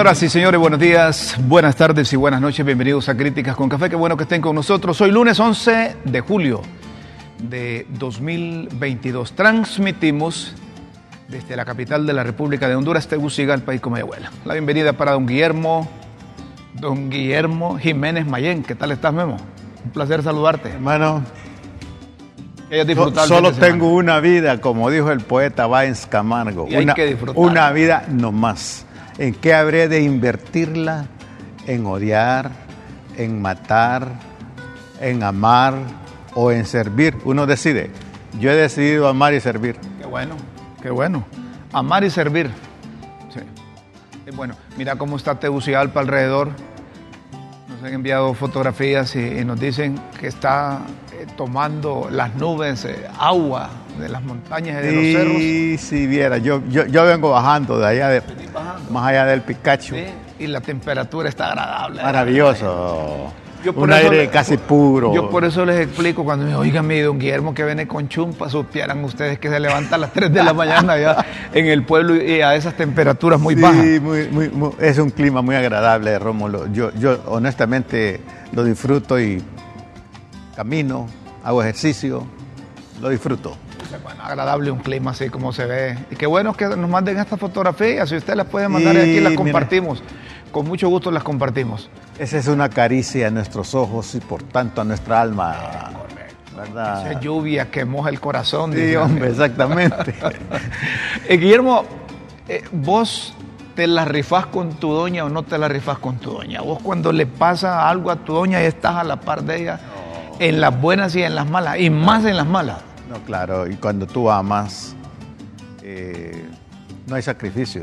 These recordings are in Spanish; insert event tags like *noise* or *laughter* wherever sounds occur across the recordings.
Señoras y señores, buenos días, buenas tardes y buenas noches. Bienvenidos a Críticas con Café. Qué bueno que estén con nosotros. Hoy lunes 11 de julio de 2022. Transmitimos desde la capital de la República de Honduras, Tegucigalpa y Comayagüela. La bienvenida para don Guillermo, don Guillermo Jiménez Mayén. ¿Qué tal estás, Memo? Un placer saludarte. Hermano, solo tengo una vida, como dijo el poeta Baez Camargo. Y hay una, que disfrutar. una vida no más. ¿En qué habré de invertirla? En odiar, en matar, en amar o en servir. Uno decide. Yo he decidido amar y servir. Qué bueno, qué bueno. Amar y servir. Sí. Es bueno. Mira cómo está Tegucigalpa alrededor. Nos han enviado fotografías y, y nos dicen que está eh, tomando las nubes eh, agua de las montañas y de los cerros. Y si viera, yo, yo, yo vengo bajando de allá, de, bajando. más allá del Picacho. Sí, Y la temperatura está agradable. Maravilloso. Yo por Un eso aire casi puro. Yo por eso les explico cuando me oigan, mi don Guillermo que viene con chumpa, supieran ustedes que se levanta a las 3 de la mañana allá *laughs* en el pueblo y a esas temperaturas muy Sí, bajas. muy- muy- muy- es un clima muy agradable, Rómulo. Yo, yo honestamente lo disfruto y camino, hago ejercicio, lo disfruto. Bueno, agradable un clima así como se ve. Y qué bueno que nos manden estas fotografías. Si ustedes las pueden mandar Y aquí, las mire. compartimos. Con mucho gusto las compartimos. Esa es una caricia a nuestros ojos y por tanto a nuestra alma. ¿Verdad? Esa lluvia que moja el corazón. Sí, hombre, exactamente. *laughs* Eh, Guillermo, eh, vos te la rifás con tu doña o no te la rifás con tu doña. Vos cuando le pasa algo a tu doña y estás a la par de ella, en las buenas y en las malas, y más en las malas. No, claro, y cuando tú amas, eh, no hay sacrificio.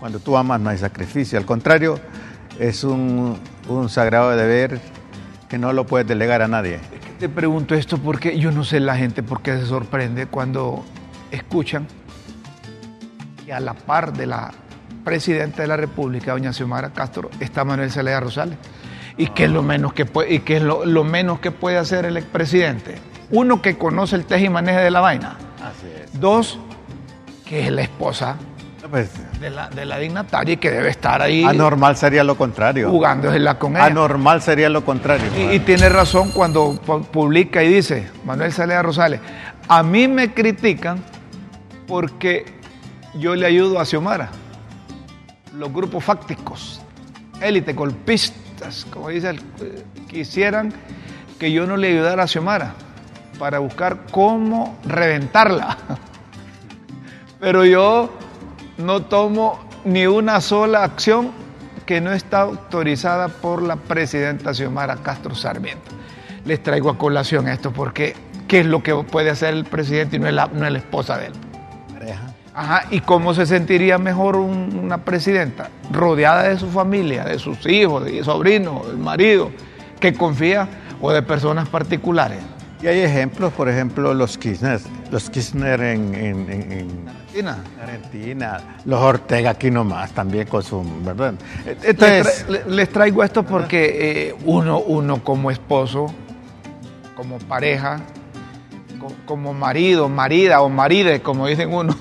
Cuando tú amas, no hay sacrificio. Al contrario, es un, un sagrado deber que no lo puedes delegar a nadie. Es que te pregunto esto porque yo no sé la gente por qué se sorprende cuando escuchan que a la par de la presidenta de la República, doña Xiomara Castro, está Manuel Zelaya Rosales. ¿Y qué es lo menos que puede, y qué es lo, lo menos que puede hacer el expresidente? Uno que conoce el teje y maneje de la vaina. Así es. Dos, que es la esposa pues, de la, de la dignataria y que debe estar ahí anormal sería lo contrario. jugándosela con ella. Anormal sería lo contrario. Y, y tiene razón cuando pu- publica y dice, Manuel Salea Rosales, a mí me critican porque yo le ayudo a Xiomara. Los grupos fácticos, élite, como dice, eh, quisieran que yo no le ayudara a Xiomara para buscar cómo reventarla. *laughs* Pero yo no tomo ni una sola acción que no está autorizada por la presidenta Xiomara Castro Sarmiento. Les traigo a colación esto porque ¿qué es lo que puede hacer el presidente y no es la, no es la esposa de él? Ajá, ¿y cómo se sentiría mejor un- una presidenta? Rodeada de su familia, de sus hijos, de sobrinos, del marido, que confía o de personas particulares. Y hay ejemplos, por ejemplo, los Kirchner, los Kirchner en, en- en- en Tina, Argentina, los Ortega aquí nomás también con su, ¿verdad? Les, Entonces, tra- les traigo esto porque eh, uno, uno como esposo, como pareja, co- como marido, marida o maride, como dicen uno,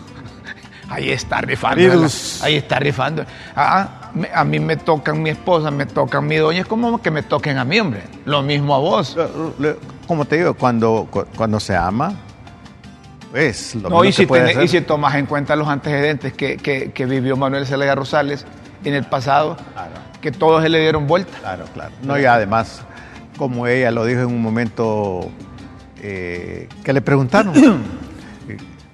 ahí está rifando. Ahí está rifando. Ah, me- a mí me tocan mi esposa, me tocan mi doña, es como que me toquen a mí, hombre. Lo mismo a vos. como te digo, cuando, cu- cuando se ama, pues lo No, y que si, puede tenés- hacer- y si tomas en cuenta los antecedentes que, que- que vivió Manuel Zelaya Rosales en el pasado, Claro. que todos se le dieron vuelta. Claro, claro. No, y además, como ella lo dijo en un momento eh, que le preguntaron, *clears throat*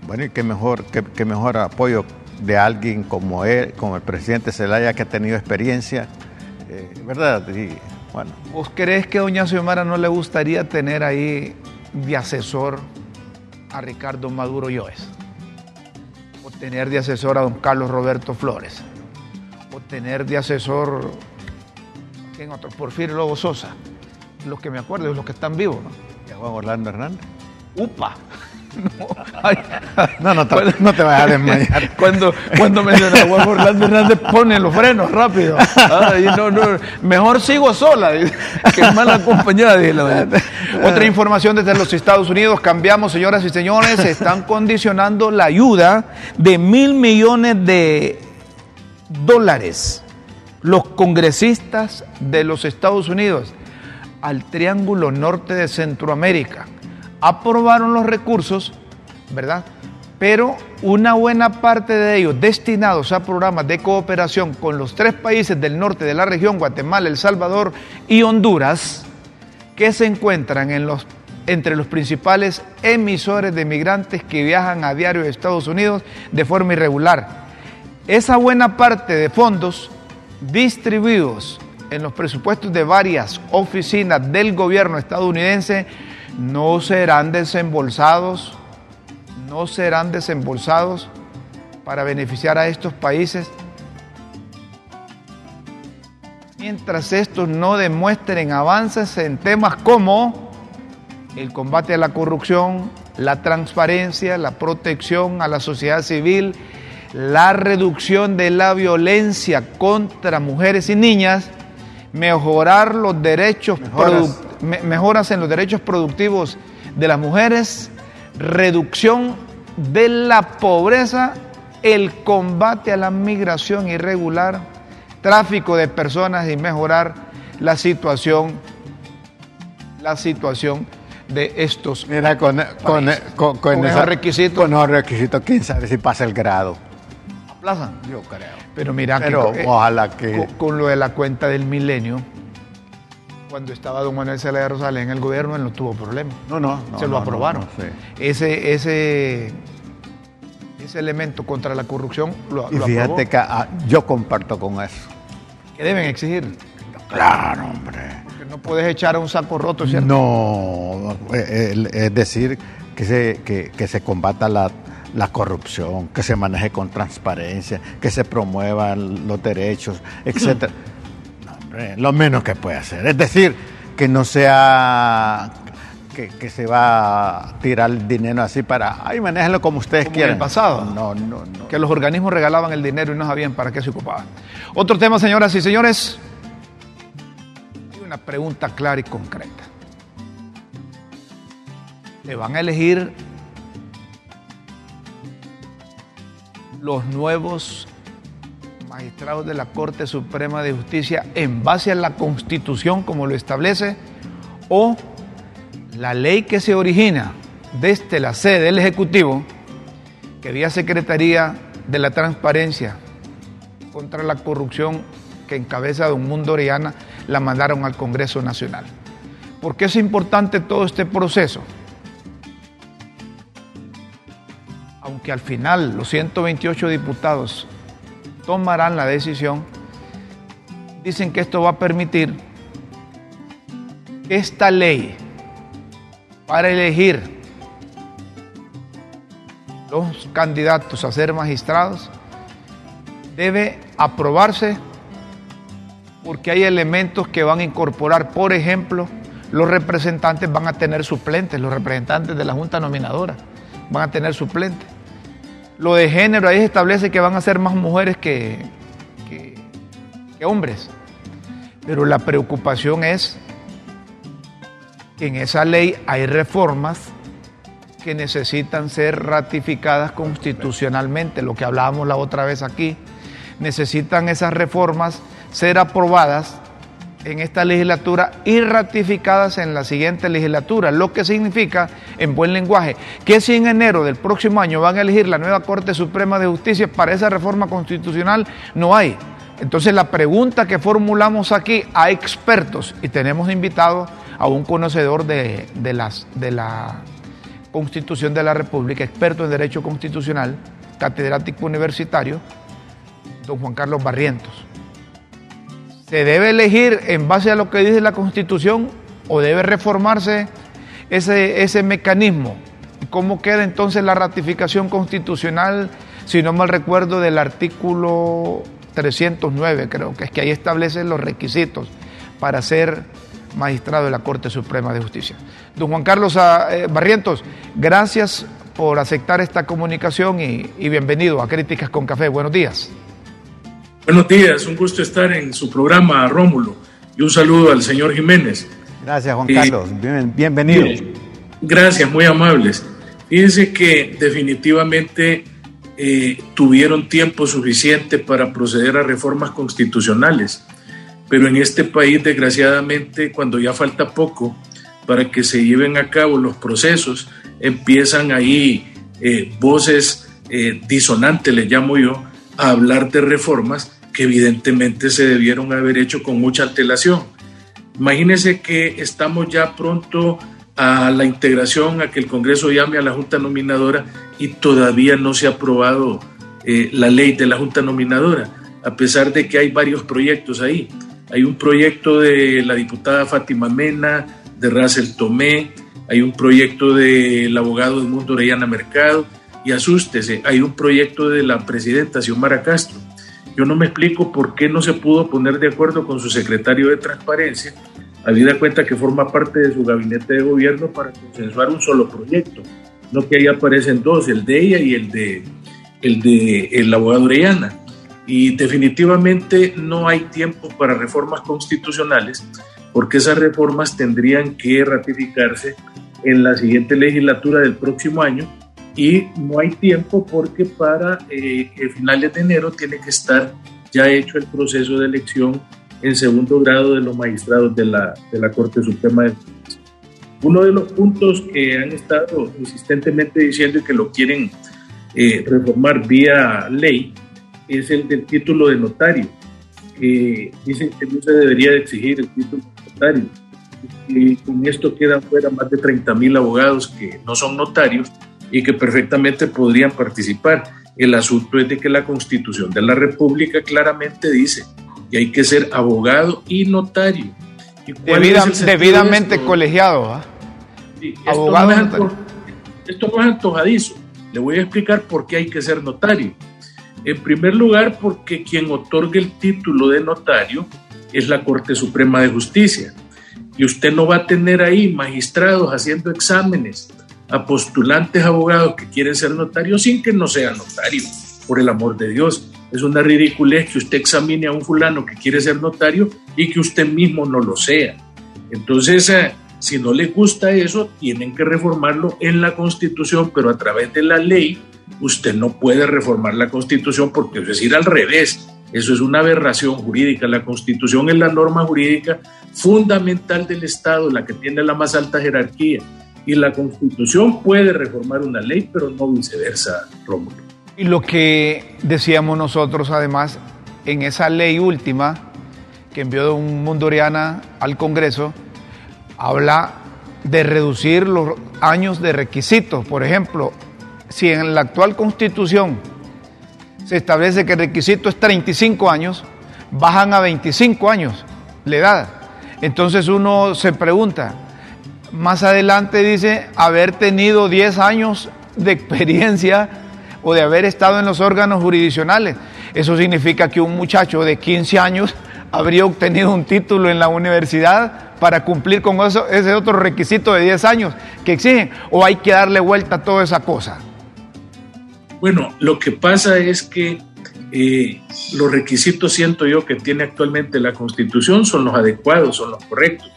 bueno, y qué mejor, qué, qué mejor apoyo de alguien como él, como el presidente Zelaya, que ha tenido experiencia, eh, ¿verdad? Y bueno, ¿Vos crees que a doña Xiomara no le gustaría tener ahí de asesor a Ricardo Maduro Lloes? O tener de asesor a don Carlos Roberto Flores. O tener de asesor, ¿quién otro? Porfirio Lobo Sosa. Los que me acuerdo, los que están vivos, ¿no? y a Juan Orlando Hernández. ¡Upa! No, ay, No, no te, no te vayas a desmayar. *laughs* Cuando, cuando menciona a Juan Orlando Hernández, pone los frenos rápido. Ay, no, no, mejor sigo sola, que mal acompañada. dice la doña. Otra información desde los Estados Unidos. Cambiamos, señoras y señores. Están condicionando la ayuda de mil millones de dólares los congresistas de los Estados Unidos al Triángulo Norte de Centroamérica. Aprobaron los recursos, ¿verdad? Pero una buena parte de ellos destinados a programas de cooperación con los tres países del norte de la región, Guatemala, El Salvador y Honduras, que se encuentran en los, entre los principales emisores de migrantes que viajan a diario de Estados Unidos de forma irregular. Esa buena parte de fondos distribuidos en los presupuestos de varias oficinas del gobierno estadounidense no serán desembolsados, no serán desembolsados para beneficiar a estos países mientras estos no demuestren avances en temas como el combate a la corrupción, la transparencia, la protección a la sociedad civil, la reducción de la violencia contra mujeres y niñas, mejorar los derechos mejoras. En los derechos productivos de las mujeres, reducción de la pobreza, el combate a la migración irregular, tráfico de personas y mejorar la situación la situación de estos Mira, con, con, esos requisitos. Con esos requisitos, quién sabe si pasa el grado. Aplazan. Yo creo. Pero mira, Pero que, ojalá que. Con, lo de la cuenta del milenio, cuando estaba don Manuel Zelaya Rosales en el gobierno, él no tuvo problema. No, no. Se lo aprobaron. Ese, ese, ese elemento contra la corrupción lo, y fíjate que ah, yo comparto con eso. ¿Qué deben exigir? Claro, hombre. Porque no puedes echar a un saco roto, ¿cierto? No, eh, es decir, que se, que, que se combata la la corrupción, que se maneje con transparencia, que se promuevan los derechos, lo menos que puede hacer. Es decir, que no sea que, se va a tirar el dinero así para, ay, manéjenlo como ustedes quieran. En el pasado. No, no, no. Que los organismos regalaban el dinero y no sabían para qué se ocupaban. Otro tema, señoras y señores. Hay una pregunta clara y concreta. ¿Le van a elegir los nuevos magistrados de la Corte Suprema de Justicia en base a la Constitución como lo establece o la ley que se origina desde la sede del Ejecutivo, que vía Secretaría de la Transparencia contra la Corrupción que encabeza Don Mundo Oriana, la mandaron al Congreso Nacional. ¿Por qué es importante todo este proceso? aunque al final los 128 diputados tomarán la decisión, dicen que esto va a permitir que esta ley para elegir los candidatos a ser magistrados debe aprobarse porque hay elementos que van a incorporar, por ejemplo, los representantes van a tener suplentes, los representantes de la Junta Nominadora van a tener suplentes. Lo de género ahí establece que van a ser más mujeres que, que, hombres. Pero la preocupación es que en esa ley hay reformas que necesitan ser ratificadas constitucionalmente, lo que hablábamos la otra vez aquí. Necesitan esas reformas ser aprobadas en esta legislatura y ratificadas en la siguiente legislatura, lo que significa, en buen lenguaje, que si en enero del próximo año van a elegir la nueva Corte Suprema de Justicia para esa reforma constitucional, no hay. Entonces la pregunta que formulamos aquí a expertos, y tenemos invitado a un conocedor de, de la Constitución de la República, experto en Derecho Constitucional, catedrático universitario, don Juan Carlos Barrientos ¿Se debe elegir en base a lo que dice la Constitución o debe reformarse ese, ese mecanismo? ¿Cómo queda entonces la ratificación constitucional, si no mal recuerdo, del artículo 309, creo que es que ahí establecen los requisitos para ser magistrado de la Corte Suprema de Justicia. Don Juan Carlos ah, eh, Barrientos, gracias por aceptar esta comunicación y bienvenido a Críticas con Café. Buenos días. Buenos días, un gusto estar en su programa, Rómulo, y un saludo al señor Jiménez. Gracias, Juan Carlos, bienvenido. gracias, muy amables. Fíjense que definitivamente eh, tuvieron tiempo suficiente para proceder a reformas constitucionales. Pero en este país, desgraciadamente, cuando ya falta poco para que se lleven a cabo los procesos, empiezan ahí eh, voces eh, disonantes, le llamo yo, a hablar de reformas que evidentemente se debieron haber hecho con mucha antelación. Imagínense que estamos ya pronto a la integración, a que el Congreso llame a la Junta Nominadora y todavía no se ha aprobado eh, la ley de la Junta Nominadora, a pesar de que hay varios proyectos ahí. Hay un proyecto de la diputada Fátima Mena, de Russell Tomé, hay un proyecto del abogado Mundo Orellana Mercado, y asústese, hay un proyecto de la presidenta Xiomara Castro. Yo no me explico por qué no se pudo poner de acuerdo con su secretario de Transparencia, habida cuenta que forma parte de su gabinete de gobierno para consensuar un solo proyecto, no que ahí aparecen dos, el de ella y el de el de el abogado Orellana. Y definitivamente no hay tiempo para reformas constitucionales, porque esas reformas tendrían que ratificarse en la siguiente legislatura del próximo año y no hay tiempo porque para eh, finales de enero tiene que estar ya hecho el proceso de elección en segundo grado de los magistrados de la, de la Corte Suprema de Justicia. Uno de los puntos que han estado insistentemente diciendo y que lo quieren eh, reformar vía ley es el del título de notario, que dicen que no se debería de exigir el título de notario. Y con esto quedan fuera más de 30 mil abogados que no son notarios y que perfectamente podrían participar. El asunto es de que la Constitución de la República claramente dice que hay que ser abogado y notario. ¿Y debidamente colegiado. ¿ah? abogado esto, no es esto no es antojadizo. Le voy a explicar por qué hay que ser notario. En primer lugar, porque quien otorga el título de notario es la Corte Suprema de Justicia. Y usted no va a tener ahí magistrados haciendo exámenes a postulantes abogados que quieren ser notarios sin que no sean notarios, por el amor de Dios. Es una ridiculez que usted examine a un fulano que quiere ser notario y que usted mismo no lo sea. Entonces, eh, si no le gusta eso, tienen que reformarlo en la Constitución, pero a través de la ley usted no puede reformar la Constitución porque es decir al revés. Eso es una aberración jurídica. La Constitución es la norma jurídica fundamental del Estado, la que tiene la más alta jerarquía y la Constitución puede reformar una ley, pero no viceversa, Rómulo. Y lo que decíamos nosotros, además, en esa ley última que envió un Mundoriana al Congreso, habla de reducir los años de requisitos. Por ejemplo, si en la actual Constitución se establece que el requisito es 35 años, bajan a 25 años la edad. Entonces uno se pregunta, más adelante dice haber tenido 10 años de experiencia o de haber estado en los órganos jurisdiccionales. Eso significa que un muchacho de 15 años habría obtenido un título en la universidad para cumplir con eso, ese otro requisito de 10 años que exigen, o hay que darle vuelta a toda esa cosa. Bueno, lo que pasa es que eh, los requisitos, siento yo, que tiene actualmente la Constitución son los adecuados, son los correctos.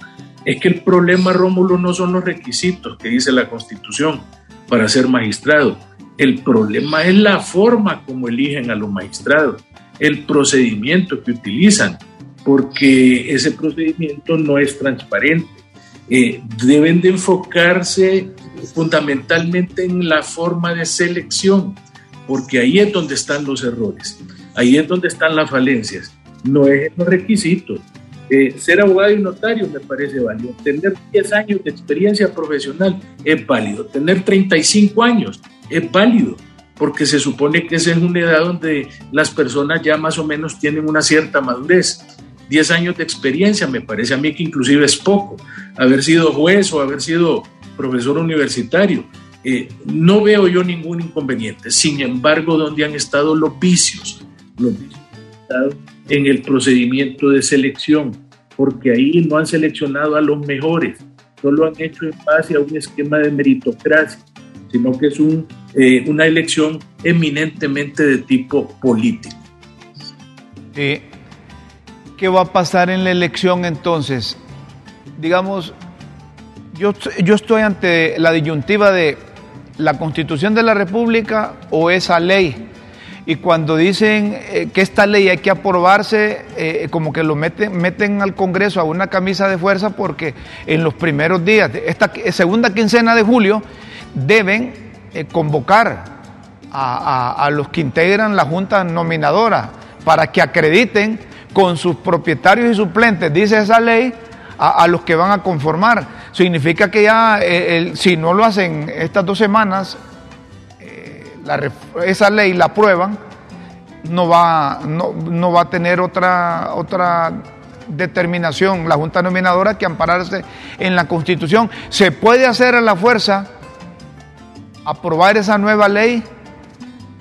Es que el problema, Rómulo, no son los requisitos que dice la Constitución para ser magistrado. El problema es la forma como eligen a los magistrados, el procedimiento que utilizan, porque ese procedimiento no es transparente. Eh, deben de enfocarse fundamentalmente en la forma de selección, porque ahí es donde están los errores, ahí es donde están las falencias, no es en los requisitos. Eh, ser abogado y notario me parece válido. Tener 10 años de experiencia profesional es válido. Tener 35 años es válido, porque se supone que esa es una edad donde las personas ya más o menos tienen una cierta madurez. 10 años de experiencia me parece a mí que inclusive es poco. Haber sido juez o haber sido profesor universitario. Eh, no veo yo ningún inconveniente. Sin embargo, donde han estado los vicios, los vicios en el procedimiento de selección, porque ahí no han seleccionado a los mejores, solo han hecho en base a un esquema de meritocracia, sino que es un, eh, una elección eminentemente de tipo político. ¿Qué va a pasar en la elección entonces? Digamos, yo, yo estoy ante la disyuntiva de la Constitución de la República o esa ley. Y cuando dicen eh, que esta ley hay que aprobarse, eh, como que lo meten, meten al Congreso a una camisa de fuerza porque en los primeros días, esta segunda quincena de julio, deben eh, convocar a, los que integran la Junta Nominadora para que acrediten con sus propietarios y suplentes, dice esa ley, a, los que van a conformar. Significa que ya, eh, si no lo hacen estas dos semanas, esa ley la aprueban, no va, no, va a tener otra, otra determinación la Junta Nominadora que ampararse en la Constitución. ¿Se puede hacer a la fuerza aprobar esa nueva ley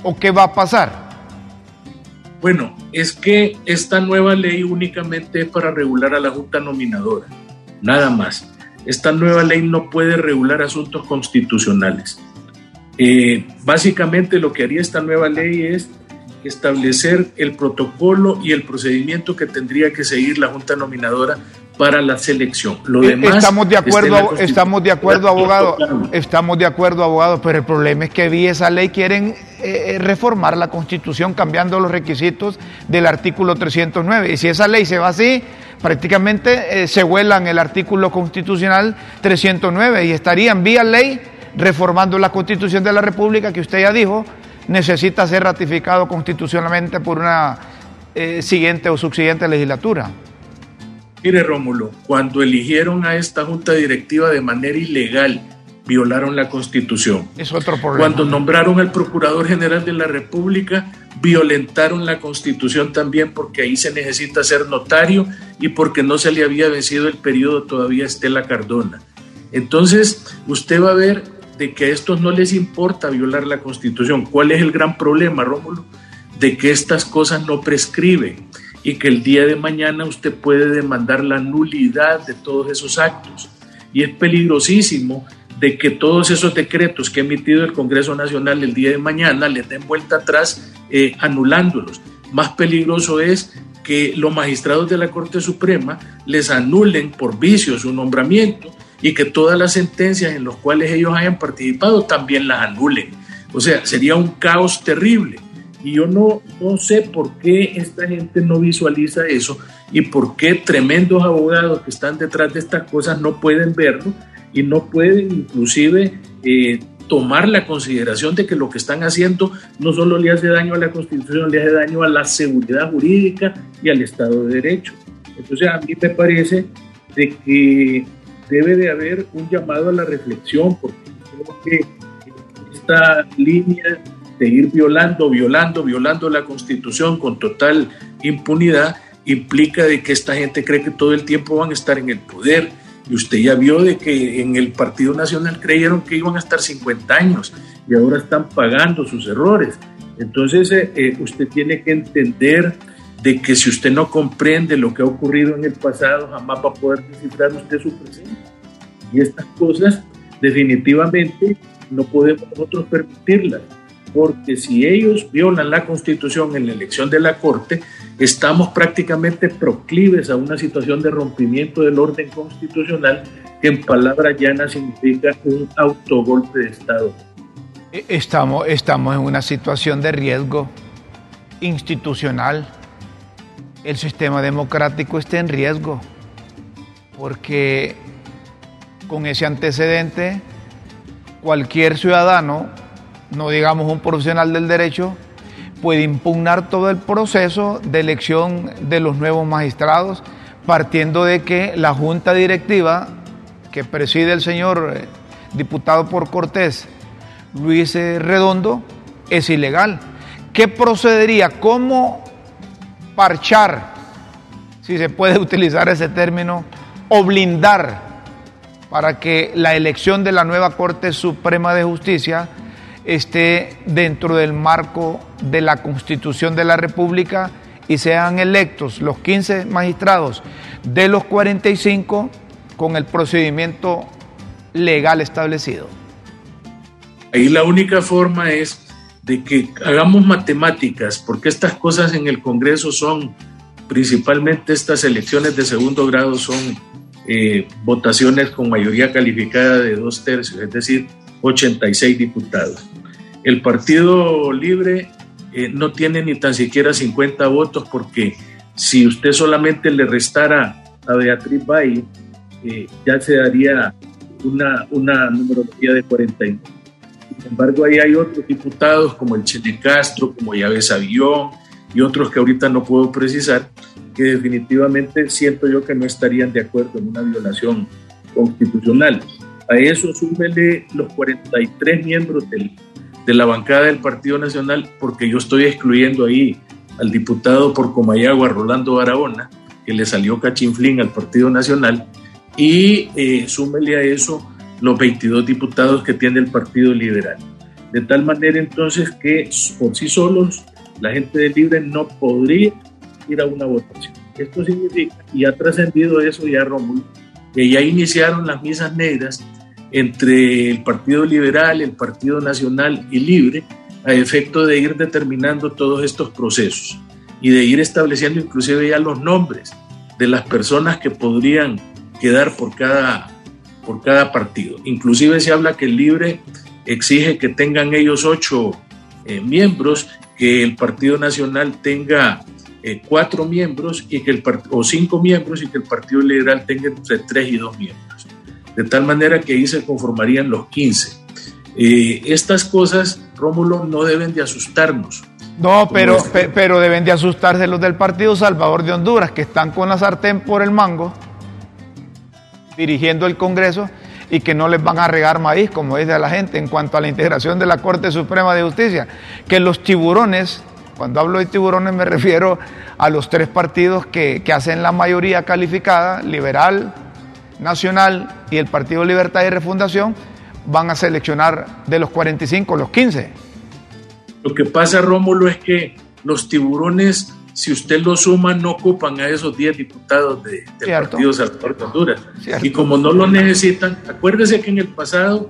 o qué va a pasar? Bueno, es que esta nueva ley únicamente es para regular a la Junta Nominadora, nada más. Esta nueva ley no puede regular asuntos constitucionales. Eh, básicamente lo que haría esta nueva ley es establecer el protocolo y el procedimiento que tendría que seguir la Junta Nominadora para la selección. Lo eh, demás estamos de acuerdo, estamos de acuerdo, abogado, estamos de acuerdo, abogado, pero el problema es que vi esa ley quieren eh, eh, reformar la Constitución cambiando los requisitos del artículo 309 y si esa ley se va así, prácticamente se vuelan el artículo constitucional 309 y estarían vía ley reformando la Constitución de la República que usted ya dijo necesita ser ratificado constitucionalmente por una siguiente o subsiguiente legislatura. Mire, Rómulo, cuando eligieron a esta junta directiva de manera ilegal, violaron la Constitución. Es otro problema. Cuando nombraron al Procurador General de la República, violentaron la Constitución también porque ahí se necesita ser notario y porque no se le había vencido el periodo todavía a Estela Cardona. Entonces, usted va a ver de que a estos no les importa violar la Constitución. ¿Cuál es el gran problema, Rómulo? De que estas cosas no prescriben y que el día de mañana usted puede demandar la nulidad de todos esos actos. Y es peligrosísimo de que todos esos decretos que ha emitido el Congreso Nacional el día de mañana le den vuelta atrás eh, anulándolos. Más peligroso es que los magistrados de la Corte Suprema les anulen por vicio su nombramiento y que todas las sentencias en las cuales ellos hayan participado también las anulen. O sea, sería un caos terrible. Y yo no, no sé por qué esta gente no visualiza eso y por qué tremendos abogados que están detrás de estas cosas no pueden verlo y no pueden inclusive eh, tomar la consideración de que lo que están haciendo no solo le hace daño a la Constitución, le hace daño a la seguridad jurídica y al Estado de Derecho. Entonces a mí me parece de que debe de haber un llamado a la reflexión, porque creo que esta línea de ir violando, violando, violando la constitución con total impunidad, implica de que esta gente cree que todo el tiempo van a estar en el poder. Y usted ya vio de que en el Partido Nacional creyeron que iban a estar 50 años y ahora están pagando sus errores. Entonces eh, eh, usted tiene que entender de que si usted no comprende lo que ha ocurrido en el pasado, jamás va a poder descifrar usted su presente. Y estas cosas definitivamente no podemos nosotros permitirlas porque si ellos violan la constitución en la elección de la Corte, estamos prácticamente proclives a una situación de rompimiento del orden constitucional que en palabras llanas significa un autogolpe de Estado. E, estamos, estamos en una situación de riesgo institucional. El sistema democrático está en riesgo porque con ese antecedente cualquier ciudadano no digamos un profesional del derecho, puede impugnar todo el proceso de elección de los nuevos magistrados, partiendo de que la junta directiva que preside el señor eh, diputado por Cortés, Luis eh, Redondo, es ilegal. ¿Qué procedería? ¿Cómo parchar, si se puede *laughs* utilizar ese término, o blindar para que la elección de la nueva Corte Suprema de Justicia esté dentro del marco de la Constitución de la República y sean electos los 15 magistrados de los 45 con el procedimiento legal establecido. Ahí la única forma es de que hagamos matemáticas, porque estas cosas en el Congreso son, principalmente estas elecciones de segundo grado, son eh, votaciones con mayoría calificada de dos tercios, es decir, 86 diputados. El Partido Libre eh, no tiene ni tan siquiera 50 votos porque si usted solamente le restara a Beatriz Valle, eh, ya se daría una, una numerología de 49. Sin embargo, ahí hay otros diputados como el Chene Castro, como Yávez Avión y otros que ahorita no puedo precisar, que definitivamente siento yo que no estarían de acuerdo en una violación constitucional. A eso súmele los 43 miembros del, de la bancada del Partido Nacional, porque yo estoy excluyendo ahí al diputado por Comayagua, Rolando Barahona, que le salió cachinflín al Partido Nacional, y eh, súmele a eso los 22 diputados que tiene el Partido Liberal. De tal manera entonces que por sí solos la gente del Libre no podría ir a una votación. Esto significa, y ha trascendido eso ya Rómulo, que ya iniciaron las misas negras entre el Partido Liberal, el Partido Nacional y Libre a efecto de ir determinando todos estos procesos y de ir estableciendo inclusive ya los nombres de las personas que podrían quedar por cada, por cada partido. Inclusive se habla que el Libre exige que tengan ellos ocho eh, miembros, que el Partido Nacional tenga eh, cuatro miembros y que el o cinco miembros y que el Partido Liberal tenga entre tres y dos miembros. De tal manera que ahí se conformarían los 15. Eh, estas cosas, Rómulo, no deben de asustarnos. No, pero, pero deben de asustarse los del Partido Salvador de Honduras, que están con la sartén por el mango, dirigiendo el Congreso, y que no les van a regar maíz, como dice la gente, en cuanto a la integración de la Corte Suprema de Justicia. Que los tiburones cuando hablo de tiburones me refiero a los tres partidos que, hacen la mayoría calificada, liberal, nacional y el Partido Libertad y Refundación, van a seleccionar de los 45 los 15. Lo que pasa, Rómulo, es que los tiburones, si usted los suma, no ocupan a esos 10 diputados de, del Partido Salvador de Honduras. Y como no lo necesitan, acuérdese que en el pasado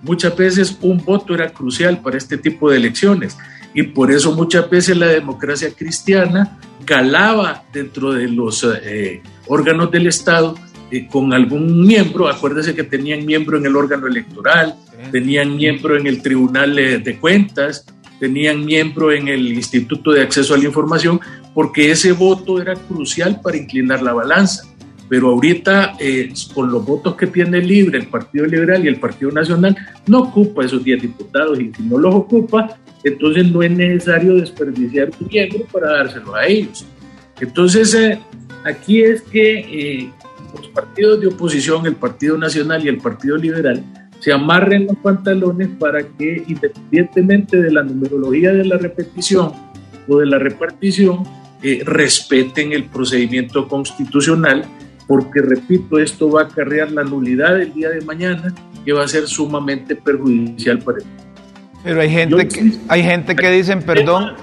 muchas veces un voto era crucial para este tipo de elecciones. Y por eso muchas veces la democracia cristiana calaba dentro de los eh, órganos del Estado eh, con algún miembro, acuérdese que tenían miembro en el órgano electoral, tenían miembro en el Tribunal eh, de Cuentas, tenían miembro en el Instituto de Acceso a la Información, porque ese voto era crucial para inclinar la balanza. Pero ahorita, con los votos que tiene libre el Partido Liberal y el Partido Nacional, no ocupa esos 10 diputados y si no los ocupa, entonces no es necesario desperdiciar un miembro para dárselo a ellos. Entonces, eh, aquí es que eh, los partidos de oposición, el Partido Nacional y el Partido Liberal, se amarren los pantalones para que, independientemente de la numerología de la repetición o de la repartición, eh, respeten el procedimiento constitucional, porque, repito, esto va a acarrear la nulidad del día de mañana, que va a ser sumamente perjudicial para el pero hay gente, que, hay gente que dicen, perdón,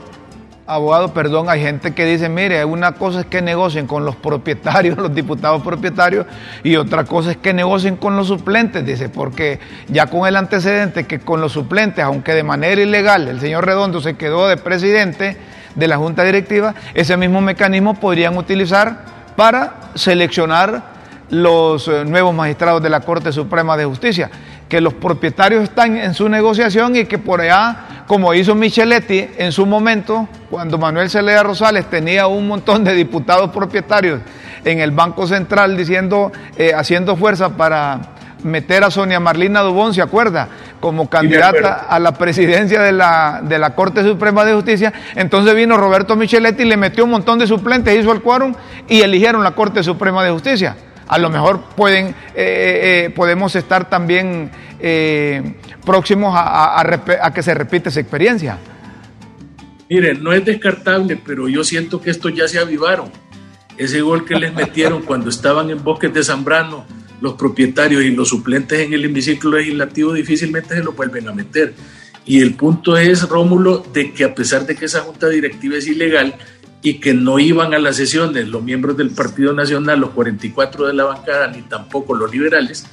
abogado, perdón, hay gente que dice, mire, una cosa es que negocien con los propietarios, *laughs* los diputados propietarios, y otra cosa es que negocien con los suplentes, dice, porque ya con el antecedente que con los suplentes, aunque de manera ilegal el señor Redondo se quedó de presidente de la Junta Directiva, ese mismo mecanismo podrían utilizar para seleccionar los eh, nuevos magistrados de la Corte Suprema de Justicia que los propietarios están en su negociación y que por allá, como hizo Micheletti en su momento, cuando Manuel Celeda Rosales tenía un montón de diputados propietarios en el Banco Central diciendo, eh, haciendo fuerza para meter a Sonia Marlina Dubón, ¿se acuerda? Como candidata a la presidencia de la, de la Corte Suprema de Justicia. Entonces vino Roberto Micheletti y le metió un montón de suplentes, hizo el quórum y eligieron la Corte Suprema de Justicia a lo mejor pueden, eh, eh, podemos estar también próximos a, que se repita esa experiencia. Miren, no es descartable, pero yo siento que estos ya se avivaron. Ese gol que les metieron cuando estaban en Bosques de Zambrano, los propietarios y los suplentes en el hemiciclo legislativo difícilmente se lo vuelven a meter. Y el punto es, Rómulo, de que a pesar de que esa junta directiva es ilegal, y que no iban a las sesiones los miembros del Partido Nacional, los 44 de la bancada, ni tampoco los liberales,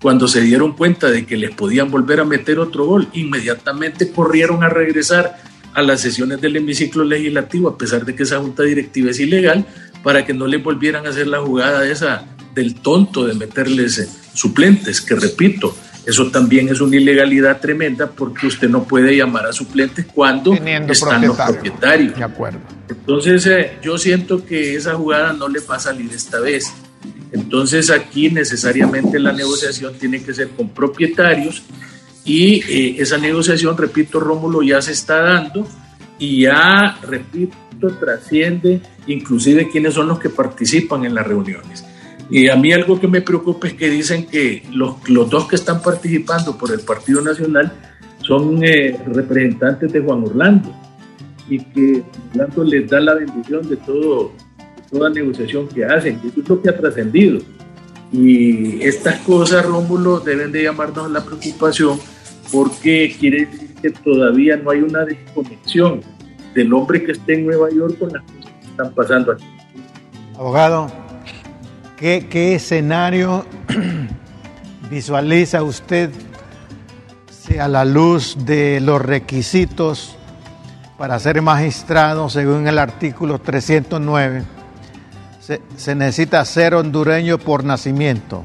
cuando se dieron cuenta de que les podían volver a meter otro gol, inmediatamente corrieron a regresar a las sesiones del hemiciclo legislativo, a pesar de que esa junta directiva es ilegal, para que no les volvieran a hacer la jugada esa del tonto de meterles eh, suplentes, que repito, Eso también es una ilegalidad tremenda porque usted no puede llamar a suplentes cuando están los propietarios. De acuerdo. Entonces, eh, yo siento que esa jugada no le va a salir esta vez. Entonces, aquí necesariamente la negociación tiene que ser con propietarios y eh, esa negociación, repito, Rómulo, ya se está dando y ya, repito, trasciende inclusive quiénes son los que participan en las reuniones. Y a mí algo que me preocupa es que dicen que los, los dos que están participando por el Partido Nacional son eh, representantes de Juan Orlando y que Orlando les da la bendición de todo, toda negociación que hacen. Eso es lo que ha trascendido. Y estas cosas, Rómulo, deben de llamarnos la preocupación porque quiere decir que todavía no hay una desconexión del hombre que esté en Nueva York con las cosas que están pasando aquí. Abogado, ¿Qué, escenario *clears throat* visualiza usted a la luz de los requisitos para ser magistrado según el artículo 309? Se, necesita ser hondureño por nacimiento,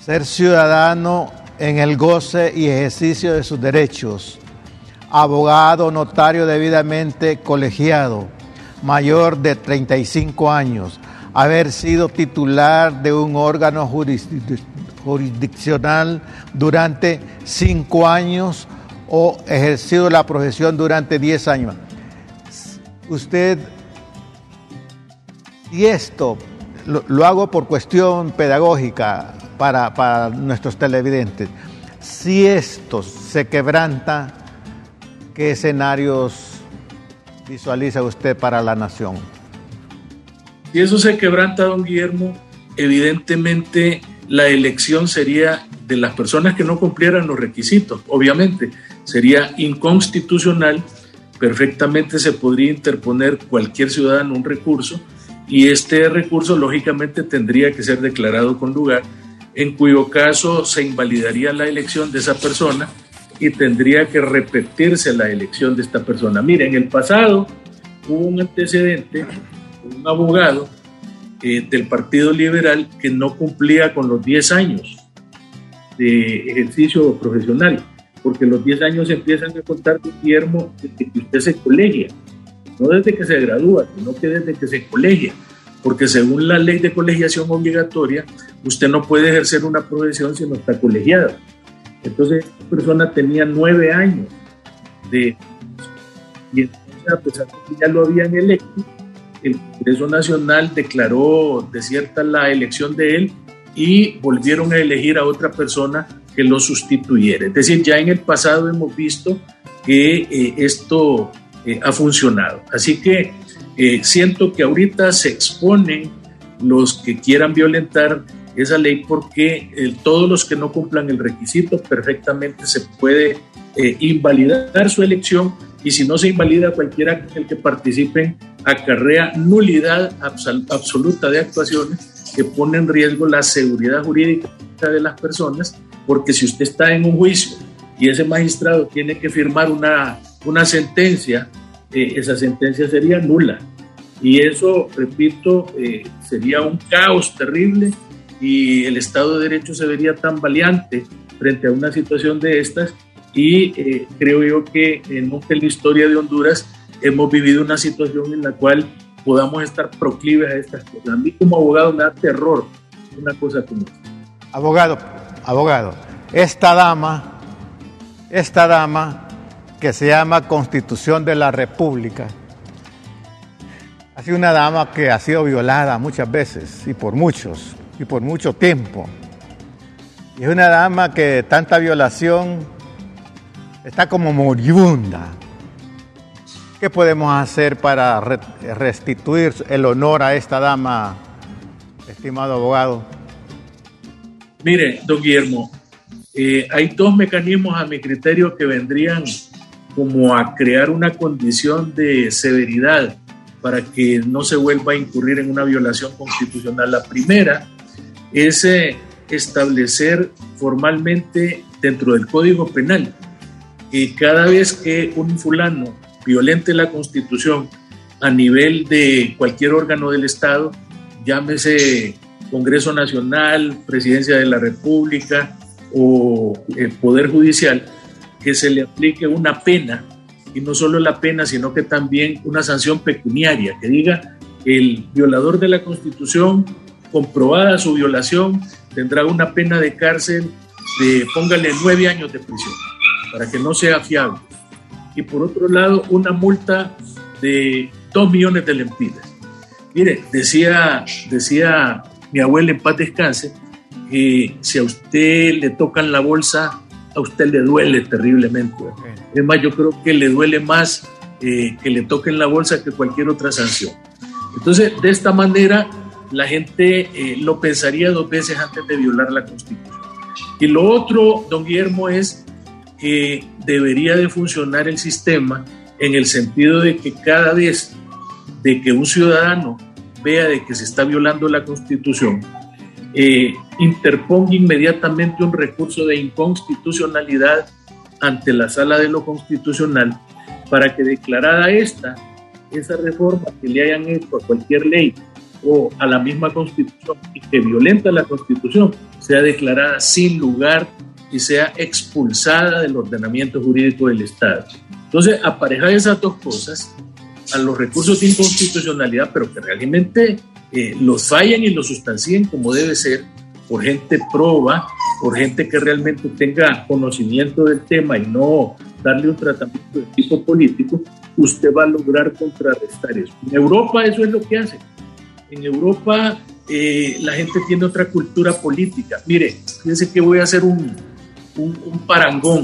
ser ciudadano en el goce y ejercicio de sus derechos, abogado, notario debidamente colegiado, mayor de 35 años, haber sido titular de un órgano jurisdiccional durante cinco años o ejercido la profesión durante diez años. Usted, y esto lo, hago por cuestión pedagógica para, para nuestros televidentes, si esto se quebranta, ¿qué escenarios visualiza usted para la nación? Si eso se quebranta, don Guillermo, evidentemente la elección sería de las personas que no cumplieran los requisitos, obviamente, sería inconstitucional, perfectamente se podría interponer cualquier ciudadano un recurso y este recurso lógicamente tendría que ser declarado con lugar, en cuyo caso se invalidaría la elección de esa persona y tendría que repetirse la elección de esta persona. Mire, en el pasado hubo un antecedente un abogado eh, del Partido Liberal que no cumplía con los 10 años de ejercicio profesional, porque los 10 años empiezan a contar, Guillermo, desde que usted se colegia, no desde que se gradúa, sino que desde que se colegia, porque según la ley de colegiación obligatoria, usted no puede ejercer una profesión si no está colegiado. Entonces, esta persona tenía 9 años de... Y entonces, a pesar de que ya lo habían electo, el Congreso Nacional declaró desierta la elección de él y volvieron a elegir a otra persona que lo sustituyera. Es decir, ya en el pasado hemos visto que eh, esto eh, ha funcionado. Así que eh, siento que ahorita se exponen los que quieran violentar esa ley porque todos los que no cumplan el requisito perfectamente se puede invalidar su elección y si no se invalida cualquiera el que participe acarrea nulidad absoluta de actuaciones que pone en riesgo la seguridad jurídica de las personas, porque si usted está en un juicio y ese magistrado tiene que firmar una, una sentencia, eh, esa sentencia sería nula. Y eso, repito, eh, sería un caos terrible y el Estado de Derecho se vería tan valiente frente a una situación de estas y eh, creo yo que nunca en la historia de Honduras hemos vivido una situación en la cual podamos estar proclives a estas cosas. A mí como abogado me da terror una cosa como esta. Abogado, abogado, esta dama, esta dama que se llama Constitución de la República, ha sido una dama que ha sido violada muchas veces y por muchos y por mucho tiempo. Y es una dama que tanta violación está como moribunda. ¿Qué podemos hacer para restituir el honor a esta dama, estimado abogado? Mire, don Guillermo, eh, hay dos mecanismos a mi criterio que vendrían como a crear una condición de severidad para que no se vuelva a incurrir en una violación constitucional. La primera es eh, establecer formalmente dentro del Código Penal que cada vez que un fulano violente la Constitución a nivel de cualquier órgano del Estado, llámese Congreso Nacional, Presidencia de la República, o el Poder Judicial que se le aplique una pena, y no solo la pena, sino que también una sanción pecuniaria, que diga el violador de la Constitución, comprobada su violación, tendrá una pena de cárcel de, póngale, nueve años de prisión, para que no sea fiable. Y por otro lado, una multa de dos millones de lempiras. Mire, decía, decía mi abuela en paz descanse, que si a usted le tocan la bolsa, a usted le duele terriblemente. Es más, yo creo que le duele más eh, que le toquen la bolsa que cualquier otra sanción. Entonces, de esta manera, la gente eh, lo pensaría dos veces antes de violar la Constitución. Y lo otro, don Guillermo, es que debería de funcionar el sistema en el sentido de que cada vez de que un ciudadano vea de que se está violando la Constitución, eh, interponga inmediatamente un recurso de inconstitucionalidad ante la sala de lo constitucional para que declarada esta, esa reforma que le hayan hecho a cualquier ley o a la misma constitución y que violenta la constitución sea declarada sin lugar y sea expulsada del ordenamiento jurídico del Estado. Entonces, aparejar esas dos cosas a los recursos de inconstitucionalidad, pero que realmente eh, los fallan y los sustancien como debe ser, por gente proba, por gente que realmente tenga conocimiento del tema y no darle un tratamiento de tipo político, usted va a lograr contrarrestar eso. En Europa eso es lo que hace. En Europa eh, la gente tiene otra cultura política. Mire, fíjense que voy a hacer un, un, parangón,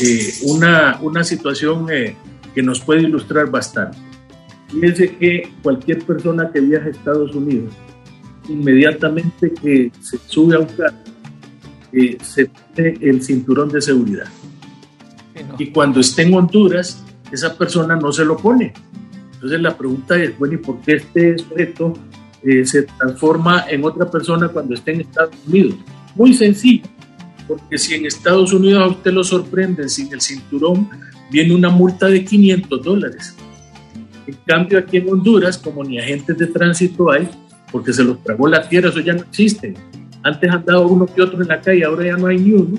eh, una, una situación que nos puede ilustrar bastante. Fíjense que cualquier persona que viaja a Estados Unidos, inmediatamente que se sube a un carro, eh, se pone el cinturón de seguridad. Y cuando esté en Honduras, esa persona no se lo pone. Entonces la pregunta es, bueno, ¿y por qué este sujeto eh, se transforma en otra persona cuando esté en Estados Unidos? Muy sencillo, porque si en Estados Unidos a usted lo sorprenden sin el cinturón, viene una multa de 500 dólares. En cambio, aquí en Honduras, como ni agentes de tránsito hay, porque se los tragó la tierra, eso ya no existe. Antes andaba uno que otro en la calle, ahora ya no hay ni uno.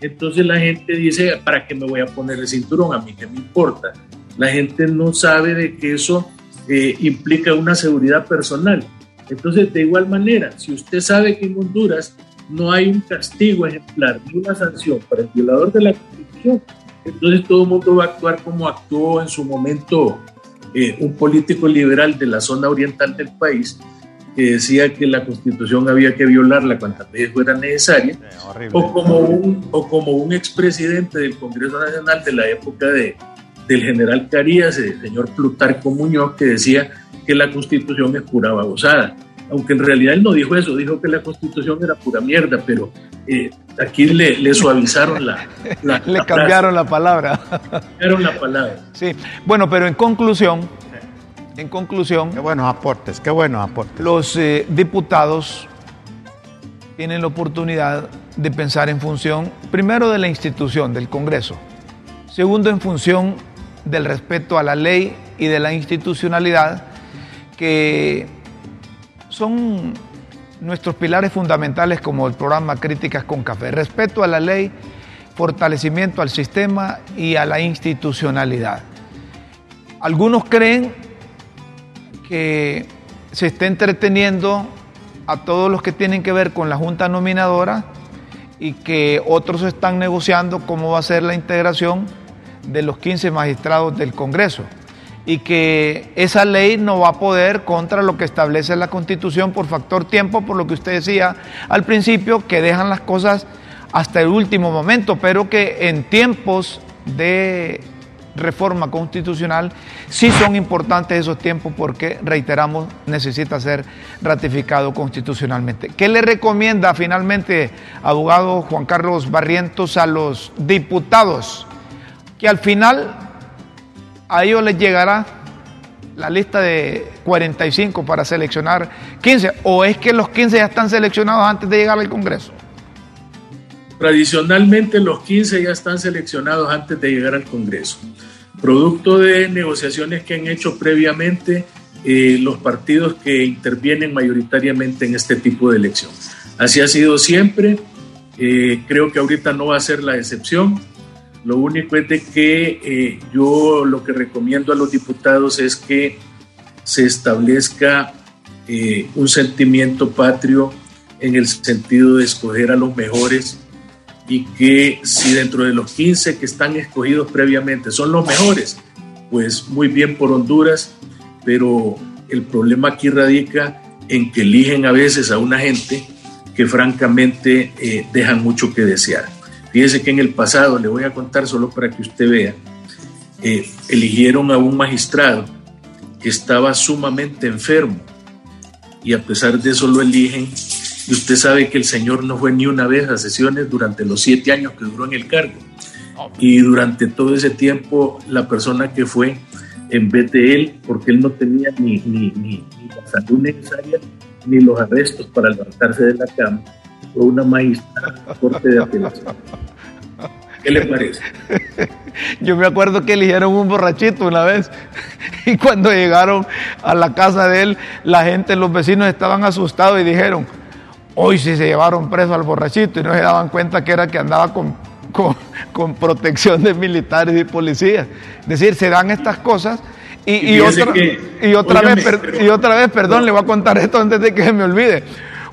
Entonces la gente dice, ¿para qué me voy a poner el cinturón? A mí qué me importa. La gente no sabe de que eso eh, implica una seguridad personal. Entonces, de igual manera, si usted sabe que en Honduras no hay un castigo ejemplar ni una sanción para el violador de la Constitución, entonces todo el mundo va a actuar como actuó en su momento eh, un político liberal de la zona oriental del país que decía que la constitución había que violarla cuantas veces fuera necesaria, o, como un, o como un expresidente del Congreso Nacional de la época de, del general Carías, el señor Plutarco Muñoz, que decía que la constitución es pura babosada. Aunque en realidad él no dijo eso, dijo que la constitución era pura mierda, pero eh, aquí le, le, suavizaron la... *laughs* le cambiaron la palabra. Cambiaron la palabra. Sí, bueno, pero en conclusión, en conclusión... Qué buenos aportes, qué buenos aportes. Los eh, diputados tienen la oportunidad de pensar en función, primero, de la institución, del Congreso, segundo, en función del respeto a la ley y de la institucionalidad, que son nuestros pilares fundamentales como el programa Críticas con Café. Respeto a la ley, fortalecimiento al sistema y a la institucionalidad. Algunos creen que se está entreteniendo a todos los que tienen que ver con la Junta Nominadora y que otros están negociando cómo va a ser la integración de los 15 magistrados del Congreso y que esa ley no va a poder contra lo que establece la Constitución por factor tiempo, por lo que usted decía al principio, que dejan las cosas hasta el último momento, pero que en tiempos de reforma constitucional sí son importantes esos tiempos porque, reiteramos, necesita ser ratificado constitucionalmente. ¿Qué le recomienda finalmente, abogado Juan Carlos Barrientos, a los diputados? Que al final a ellos les llegará la lista de 45 para seleccionar 15, o es que los 15 ya están seleccionados antes de llegar al Congreso. Tradicionalmente los 15 ya están seleccionados antes de llegar al Congreso, producto de negociaciones que han hecho previamente eh, los partidos que intervienen mayoritariamente en este tipo de elección. Así ha sido siempre Eh, creo que ahorita no va a ser la excepción. Lo único es de que eh, yo lo que recomiendo a los diputados es que se establezca eh, un sentimiento patrio en el sentido de escoger a los mejores y que si dentro de los 15 que están escogidos previamente son los mejores, pues muy bien por Honduras, pero el problema aquí radica en que eligen a veces a una gente que francamente eh, dejan mucho que desear. Fíjese que en el pasado, le voy a contar solo para que usted vea, eh, eligieron a un magistrado que estaba sumamente enfermo y a pesar de eso lo eligen y usted sabe que el señor no fue ni una vez a sesiones durante los siete años que duró en el cargo. Y durante todo ese tiempo la persona que fue en vez de él, porque él no tenía ni, ni, ni, la salud necesaria ni los arrestos para levantarse de la cama, fue una magistrada de la Corte de Apelación. ¿Qué le parece? *laughs* Yo me acuerdo que eligieron un borrachito una vez *laughs* y cuando llegaron a la casa de él, la gente, los vecinos estaban asustados y dijeron, hoy sí se llevaron preso al borrachito y no se daban cuenta que era que andaba con, *laughs* con, protección de militares y policías. Es decir, se dan estas cosas y, otra, y, otra vez, y otra vez, perdón, le voy a contar esto antes de que se me olvide.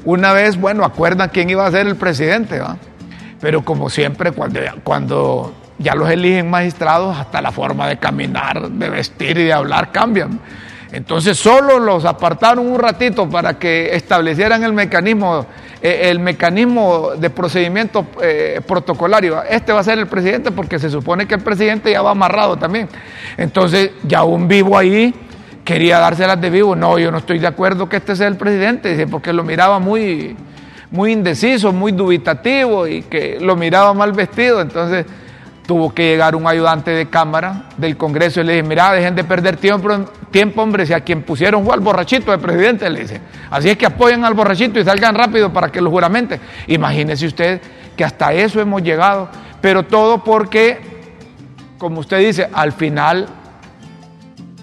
Una vez, bueno, acuerdan quién iba a ser el presidente, ¿va? Pero como siempre, cuando, cuando ya los eligen magistrados, hasta la forma de caminar, de vestir y de hablar cambian. Entonces solo los apartaron un ratito para que establecieran el mecanismo, eh, el mecanismo de procedimiento eh, protocolario. Este va a ser el presidente porque se supone que el presidente ya va amarrado también. Entonces ya un vivo ahí quería dárselas de vivo. No, yo no estoy de acuerdo que este sea el presidente, porque lo miraba muy, muy indeciso, muy dubitativo y que lo miraba mal vestido. Entonces tuvo que llegar un ayudante de cámara del Congreso y le dije, mira, dejen de perder tiempo, tiempo hombre, si a quien pusieron fue al borrachito de presidente, le dice. Así es que apoyen al borrachito y salgan rápido para que lo juramente. Imagínese usted que hasta eso hemos llegado, pero todo porque, como usted dice, al final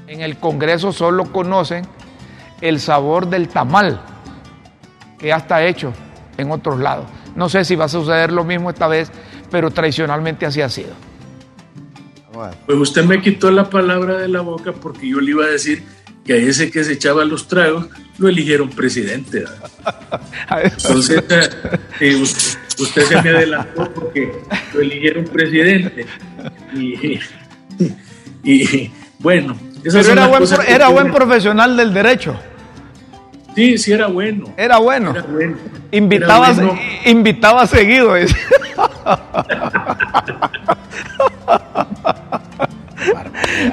en el Congreso solo conocen el sabor del tamal que ya está hecho en otros lados. No sé si va a suceder lo mismo esta vez, pero tradicionalmente así ha sido. Pues usted me quitó la palabra de la boca porque yo le iba a decir que a ese que se echaba los tragos lo eligieron presidente. *laughs* Entonces, eh, usted, se me adelantó porque lo eligieron presidente. Y, bueno, pero era, buen, era buen profesional del derecho. Sí, sí era bueno. Era bueno. Era bueno. Invitaba, invitaba seguido.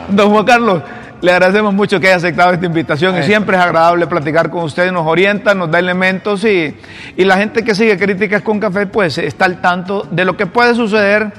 Don Juan Carlos, le agradecemos mucho que haya aceptado esta invitación y siempre es agradable platicar con usted, nos orienta, nos da elementos y, la gente que sigue Críticas con Café pues está al tanto de lo que puede suceder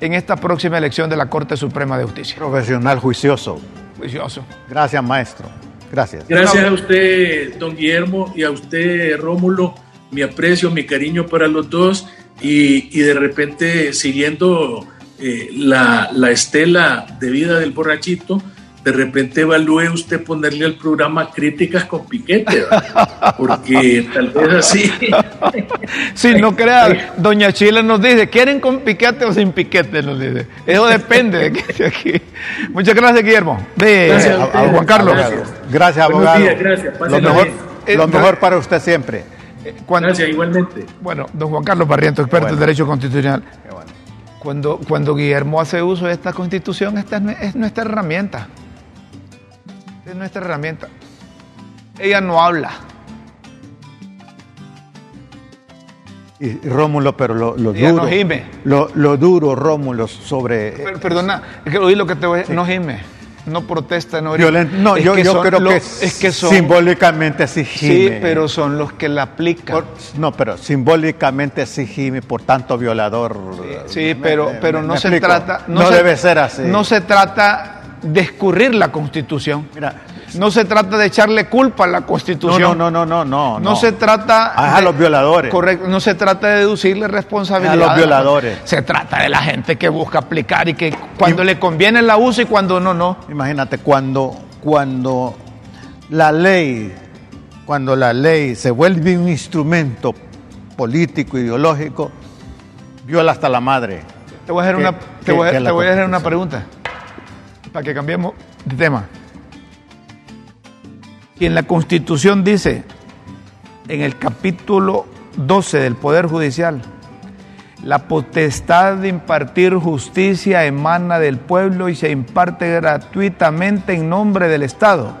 en esta próxima elección de la Corte Suprema de Justicia. Profesional juicioso. Juicioso. Gracias, maestro. Gracias. Gracias a usted, don Guillermo, y a usted, Rómulo. Mi aprecio, mi cariño para los dos. Y, de repente, siguiendo eh, la, la estela de vida del borrachito, de repente evalúe usted ponerle al programa críticas con piquete, porque tal vez así. *laughs* Sí, no crea, doña Chile nos dice, ¿quieren con piquete o sin piquete? Nos dice. Eso depende de aquí. Muchas gracias, Guillermo. gracias a, Juan Carlos. Gracias, abogado. gracias. Lo mejor, lo eh, mejor para usted siempre. Eh, gracias, igualmente. Bueno, don Juan Carlos Barriento, experto en Derecho Constitucional. Cuando, cuando Guillermo hace uso de esta constitución, esta es nuestra herramienta es nuestra herramienta. Ella no habla. Y Rómulo, pero lo, lo duro. Lo, lo, duro, Rómulo, sobre. perdona, es que oí lo que te voy a decir. No gime, no protesta, no Violento. No, yo, yo creo que, es que son, simbólicamente sí gime. Sí, pero son los que la aplican. no, pero simbólicamente sí gime, por tanto violador. Sí, pero, pero no se trata. No, debe ser así. No se trata de escurrir la Constitución. Mira, no se trata de echarle culpa a la Constitución. No, no, no, no, no. No, se trata a, los violadores. Correcto, no se trata de deducirle responsabilidad a los violadores. Se trata de la gente que busca aplicar y que cuando le conviene la usa y cuando no, no. Imagínate cuando cuando la ley cuando la ley se vuelve un instrumento político ideológico viola hasta la madre. Te voy a hacer que- una, te voy a- te voy a hacer una pregunta para que cambiemos de tema. Si en la Constitución dice, en el capítulo 12 del Poder Judicial, la potestad de impartir justicia emana del pueblo y se imparte gratuitamente en nombre del Estado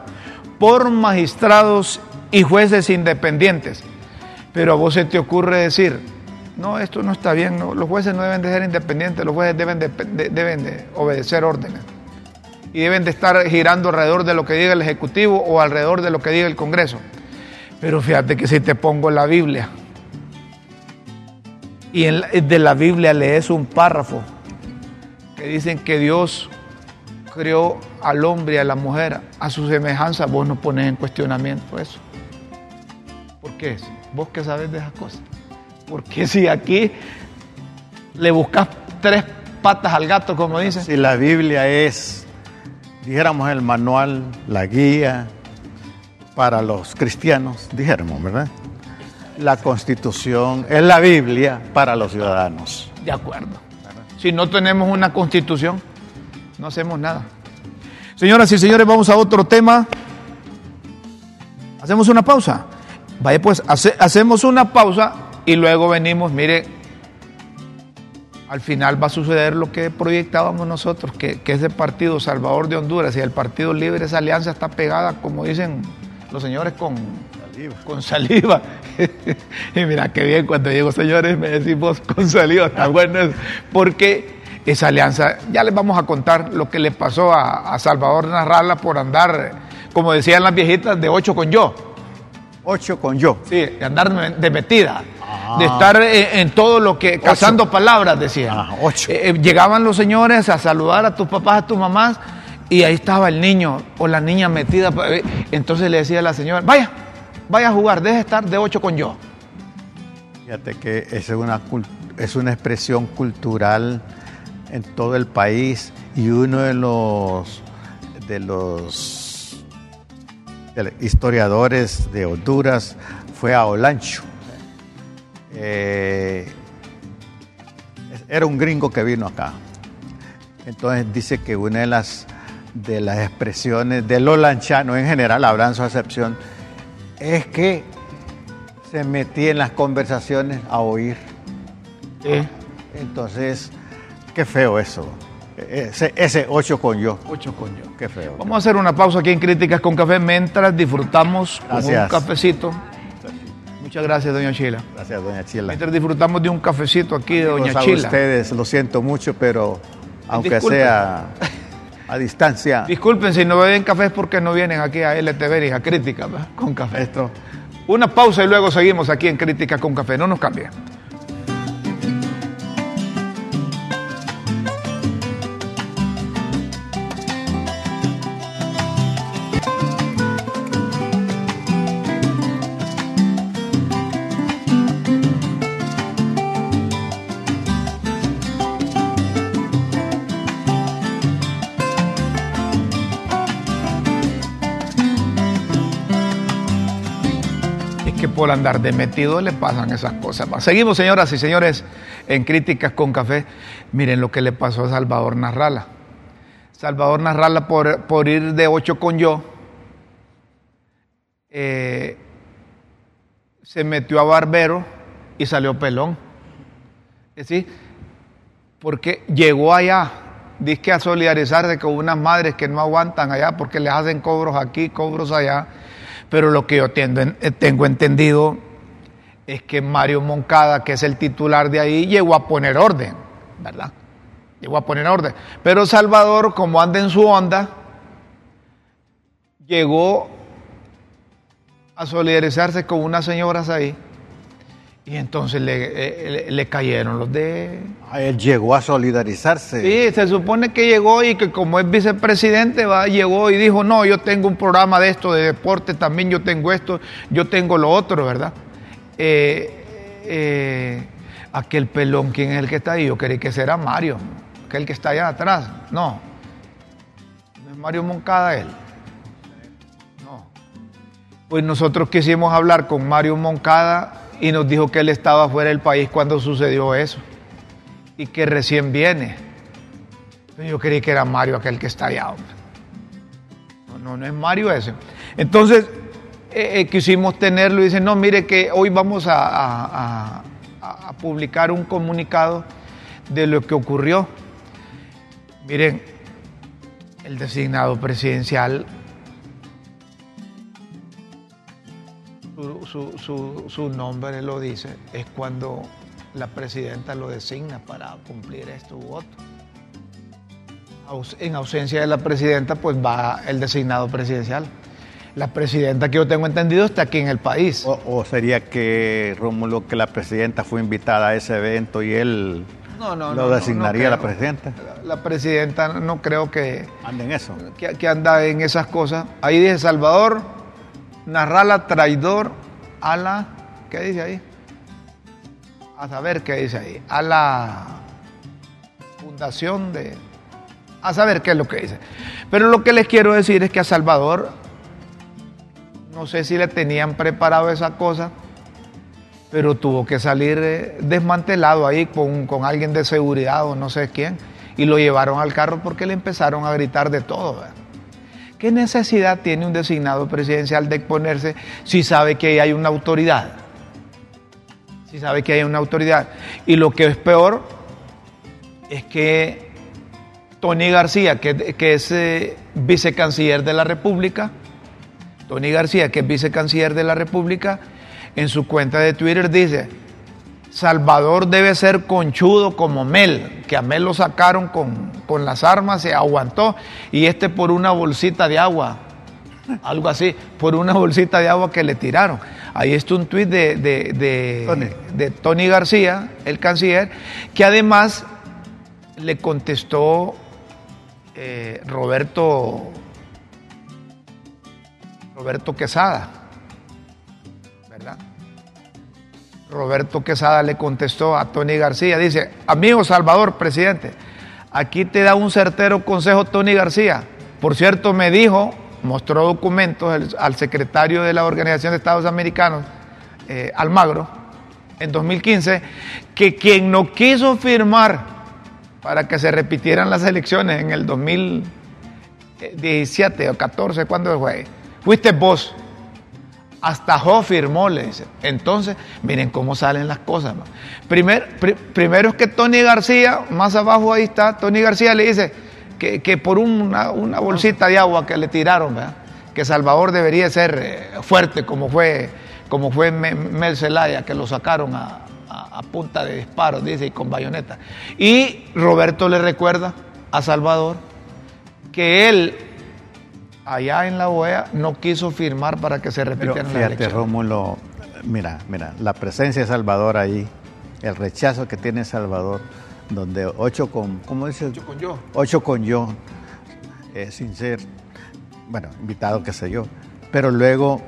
por magistrados y jueces independientes. Pero a vos se te ocurre decir, no, esto no está bien, los jueces no deben de ser independientes, los jueces deben de, de- deben de obedecer órdenes y deben de estar girando alrededor de lo que diga el Ejecutivo o alrededor de lo que diga el Congreso. Pero fíjate que si te pongo la Biblia y en de la Biblia lees un párrafo que dicen que Dios creó al hombre y a la mujer a su semejanza, vos no pones en cuestionamiento eso. ¿Por qué? Vos que sabes de esas cosas. Porque si aquí le buscas tres patas al gato, como dicen, Si la Biblia es, dijéramos, el manual, la guía para los cristianos, dijéramos, ¿verdad? La constitución es la Biblia para los ciudadanos. de acuerdo. Si no tenemos una constitución, no hacemos nada. Señoras y señores, vamos a otro tema. Hacemos una pausa. Vaya pues, hace- hacemos una pausa y luego venimos, mire, al final va a suceder lo que proyectábamos nosotros, que, que ese partido Salvador de Honduras y el Partido Libre, esa alianza está pegada, como dicen los señores, con, con saliva. *laughs* y mira qué bien cuando llego, señores, me decís vos con saliva, está bueno eso. Porque esa alianza, ya les vamos a contar lo que le pasó a, a Salvador Narrala por andar, como decían las viejitas, de ocho con yo. Ocho con yo. Sí, de andar de metida, de estar en, en todo lo que, cazando palabras, decían. Ah, ocho. Eh, eh, llegaban los señores a saludar a tus papás, a tus mamás, y ahí estaba el niño o la niña metida. eh, Entonces le decía a la señora, vaya, vaya a jugar, deje de estar de ocho con yo. Fíjate que es una, es una expresión cultural en todo el país y uno de los, de los de los historiadores de Honduras fue a Olancho. Eh, era un gringo que vino acá. Entonces dice que una de las, de las expresiones de los lanchanos, en general habrán su excepción, es que se metía en las conversaciones a oír. Entonces, qué feo eso. Ese, ese ocho con yo. Ocho con yo. Qué feo. Vamos a hacer una pausa aquí en Críticas con Café mientras disfrutamos con un cafecito. Muchas gracias, doña Chila. Gracias, doña Chila. Mientras disfrutamos de un cafecito aquí de doña Amigos, a Chila. ustedes, lo siento mucho, pero *laughs* aunque Disculpen. sea a distancia, Disculpen si no beben café es porque no vienen aquí a LTV y a Crítica ¿verdad? con café. esto Una pausa y luego seguimos aquí en Crítica con Café. No nos cambien. Andar de metido le pasan esas cosas. Seguimos, señoras y señores, en Críticas con Café. Miren lo que le pasó a Salvador Narrala. Salvador Narrala, por, por ir de ocho con yo, eh, se metió a barbero y salió pelón. Es decir, porque llegó allá, dice que a solidarizarse con unas madres que no aguantan allá porque les hacen cobros aquí, cobros allá. Pero lo que yo tengo, eh, tengo entendido es que Mario Moncada, que es el titular de ahí, llegó a poner orden, ¿verdad? Llegó a poner orden. Pero Salvador, como anda en su onda, llegó a solidarizarse con unas señoras ahí y entonces le, eh, le- le cayeron los de... a él llegó a solidarizarse. Sí, se supone que llegó y que como es vicepresidente, va, llegó y dijo, no, yo tengo un programa de esto, de deporte, también yo tengo esto, yo tengo lo otro, ¿verdad? Eh, eh, aquel pelón, ¿quién es el que está ahí? Yo creí que será Mario, aquel que está allá atrás. No, no es Mario Moncada él. No. Pues nosotros quisimos hablar con Mario Moncada y nos dijo que él estaba fuera del país cuando sucedió eso. y que recién viene. Yo creí que era Mario aquel que está allá. No, no, no es Mario ese. Entonces, eh, eh, quisimos tenerlo y dicen, no, mire que hoy vamos a, a publicar un comunicado de lo que ocurrió. Miren, el designado presidencial su, nombre lo dice, es cuando la presidenta lo designa para cumplir esto u otro. En ausencia de la presidenta, pues va el designado presidencial. La presidenta que yo tengo entendido está aquí en el país. O, sería que Rómulo, que la presidenta fue invitada a ese evento y él lo designaría la presidenta. La, presidenta no creo que anda en eso. Que, que anda en esas cosas. Ahí dice Salvador, Narrala traidor a la, ¿qué dice ahí? A saber qué dice ahí, a la fundación de, a saber qué es lo que dice. Pero lo que les quiero decir es que a Salvador, no sé si le tenían preparado esa cosa, pero tuvo que salir eh, desmantelado ahí con, con alguien de seguridad o no sé quién, y lo llevaron al carro porque le empezaron a gritar de todo. ¿Qué necesidad tiene un designado presidencial de exponerse si sabe que hay una autoridad? Si sabe que hay una autoridad. Y lo que es peor es que Tony García, que, es eh, vicecanciller de la República, Tony García, que es vicecanciller de la República, en su cuenta de Twitter dice, Salvador debe ser conchudo como Mel, que a Mel lo sacaron con, las armas, se aguantó, y este por una bolsita de agua, algo así, por una bolsita de agua que le tiraron. Ahí está un tuit de, de, Tony. García, el canciller, que además le contestó eh, Roberto, Roberto Quesada, Roberto Quesada le contestó a Tony García, dice, amigo Salvador, presidente, aquí te da un certero consejo Tony García. Por cierto, me dijo, mostró documentos al secretario de la Organización de Estados Americanos, eh, Almagro, en 2015, que quien no quiso firmar para que se repitieran las elecciones en el 2017 o 14, cuando fue, fuiste vos. Hasta Jo firmó, le dice. Entonces, miren cómo salen las cosas. primero es que Tony García, más abajo ahí está, Tony García le dice que, por una, bolsita de agua que le tiraron, que Salvador debería ser eh, fuerte como fue, como fue Mel Zelaya, que lo sacaron a, punta de disparos, dice, y con bayoneta. Y Roberto le recuerda a Salvador que él allá en la OEA no quiso firmar para que se repitieran las elecciones. Rómulo, mira, mira, la presencia de Salvador ahí, el rechazo que tiene Salvador, donde ocho con, ¿cómo dice? Ocho con yo. Ocho con yo, eh, sin ser, bueno, invitado, qué sé yo. Pero luego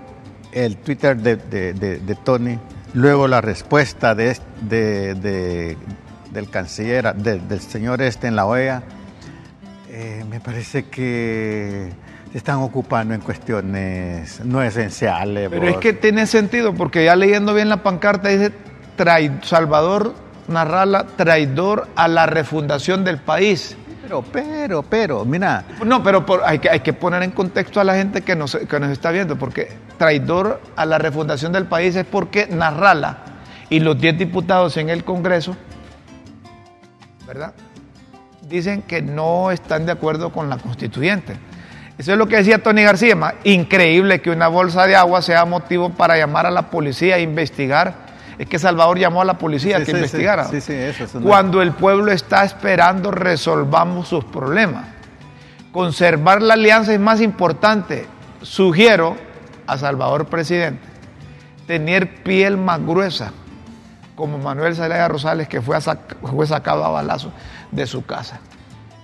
el Twitter de, Tony, luego la respuesta de, del canciller, del señor este en la OEA, eh, me parece que están ocupando en cuestiones no esenciales. Pero es que tiene sentido, porque ya leyendo bien la pancarta dice Salvador Narrala, traidor a la refundación del país. Pero, pero, pero, mira. No, pero hay, que, hay que poner en contexto a la gente que nos, que nos está viendo, porque traidor a la refundación del país es porque Narrala y los 10 diputados en el Congreso, ¿verdad? Dicen que no están de acuerdo con la constituyente. Eso es lo que decía Tony García. Increíble que una bolsa de agua sea motivo para llamar a la policía a investigar. Es que Salvador llamó a la policía a que investigara. Sí, sí, eso, Cuando el pueblo está esperando, resolvamos sus problemas. Conservar la alianza es más importante. Sugiero a Salvador presidente tener piel más gruesa, como Manuel Zelaya Rosales, que fue, fue sacado a balazo de su casa.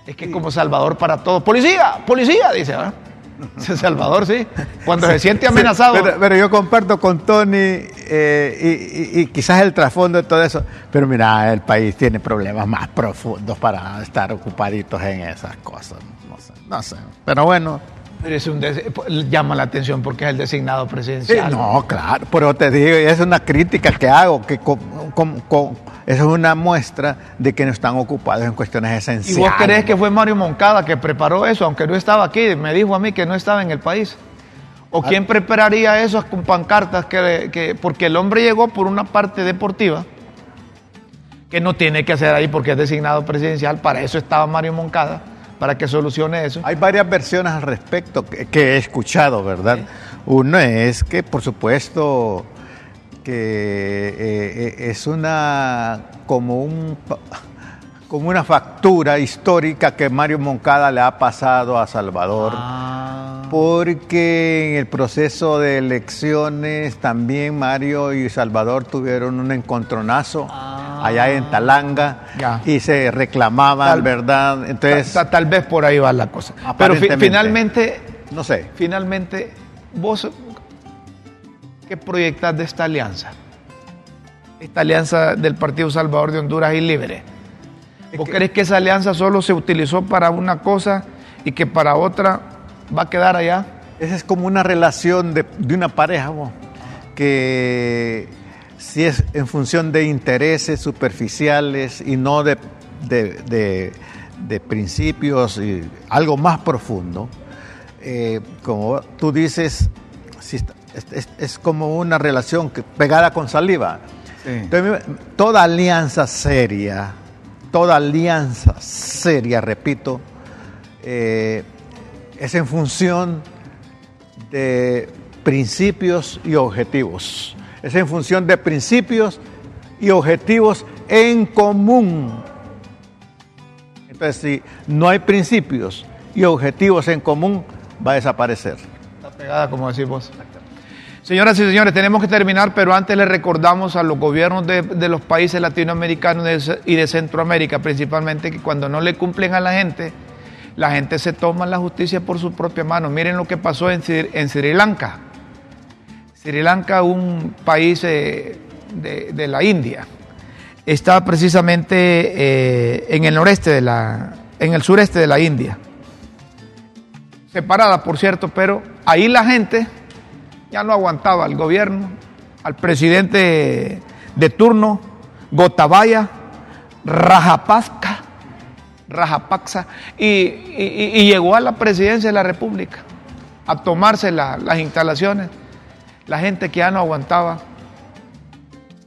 Es que como Salvador para todos. Policía, policía, dice, ¿verdad? *laughs* Salvador, sí. Cuando se siente amenazado. pero, yo comparto con Tony eh, y, quizás el trasfondo de todo eso. Pero mira, el país tiene problemas más profundos para estar ocupaditos en esas cosas. No sé, no sé. Pero bueno, Pero es un llama la atención porque es el designado Sí, presidencial. no, claro, pero te digo, es una crítica que hago, que con- con- con- eso es una muestra de que no están ocupados en cuestiones ¿Y esenciales. vos crees que fue Mario Moncada que preparó eso, aunque no estaba aquí? Me dijo a mí que no estaba en el país. ¿O Ah. quién prepararía eso con pancartas? Que, que- porque el hombre llegó por una parte deportiva que no tiene que hacer ahí porque es designado presidencial. Para eso estaba Mario Moncada, para que solucione eso. Hay varias versiones al respecto que, que he escuchado, ¿verdad? Uno es que, por supuesto, que eh, eh, es una como un como una factura histórica que Mario Moncada le ha pasado a Salvador. Ah. Porque en el proceso de elecciones también Mario y Salvador tuvieron un encontronazo Ah. allá en Talanga Ya. y se reclamaban, Tal- ¿verdad? Entonces, Ta- ta- tal vez por ahí va la cosa. Pero fi- finalmente, no sé. finalmente, vos, ¿qué proyectas de esta alianza? Esta alianza del Partido Salvador de Honduras y Libre. ¿Vos crees que esa alianza solo se utilizó para una cosa y que para otra va a quedar allá? Esa es como una relación de, de una pareja, ¿no? que si es en función de intereses superficiales y no de, de- de- principios y algo más profundo, eh, como tú dices, si está- es, es- como una relación que, pegada con saliva. Entonces, toda alianza seria, toda alianza seria, repito, eh, es en función de principios y objetivos. Es en función de principios y objetivos en común. Entonces, si no hay principios y objetivos en común, va a desaparecer. Está pegada, como decís vos. Señoras y señores, tenemos que terminar, pero antes les recordamos a los gobiernos de, los países latinoamericanos y de Centroamérica, principalmente, que cuando no le cumplen a la gente, la gente se toma la justicia por su propia mano. Miren lo que pasó en, Sri- Lanka. Sri Lanka, un país eh, de, de la India, está precisamente eh, en el noreste de la, en el sureste de la India separada, por cierto, pero ahí la gente ya no aguantaba al gobierno, al presidente de turno, Gotabaya, Rajapaksa, Rajapaksa, y, y- y llegó a la presidencia de la República a tomarse la- las instalaciones. La gente que ya no aguantaba.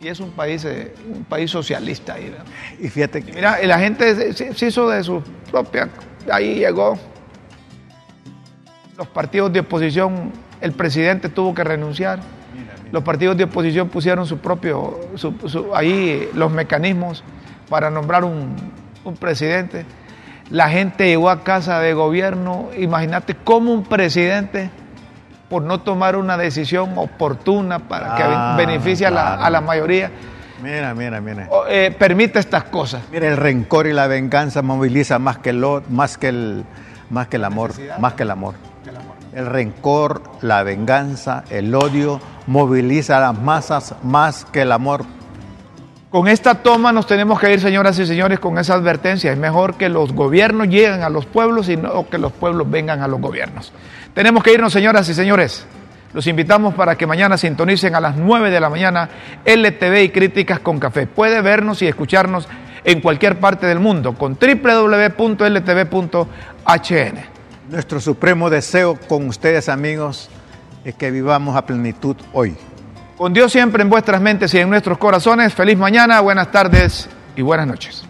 Y es un país, eh, un país socialista. ahí. Y fíjate que Mira, la gente se, se- se hizo de su propia. Ahí llegó. Los partidos de oposición, el presidente tuvo que renunciar. Los partidos de oposición pusieron su propio, su- su- ahí los mecanismos para nombrar un, un presidente. La gente llegó a casa de gobierno. Imagínate cómo un presidente, por no tomar una decisión oportuna para que Ah, beneficie a, la, a la mayoría, Mira, mira, mira. eh, permite estas cosas. Mira, el rencor y la venganza moviliza más que el, más que el, más que el amor, más que el amor. El rencor, la venganza, el odio moviliza a las masas más que el amor. Con esta toma nos tenemos que ir, señoras y señores, con esa advertencia. Es mejor que los gobiernos lleguen a los pueblos y no que los pueblos vengan a los gobiernos. Tenemos que irnos, señoras y señores. Los invitamos para que mañana sintonicen a las 9 de la mañana LTV y Críticas con Café. Puede vernos y escucharnos en cualquier parte del mundo con www.ltv.hn. Nuestro supremo deseo con ustedes, amigos, es que vivamos a plenitud hoy. Con Dios siempre en vuestras mentes y en nuestros corazones. Feliz mañana, buenas tardes y buenas noches.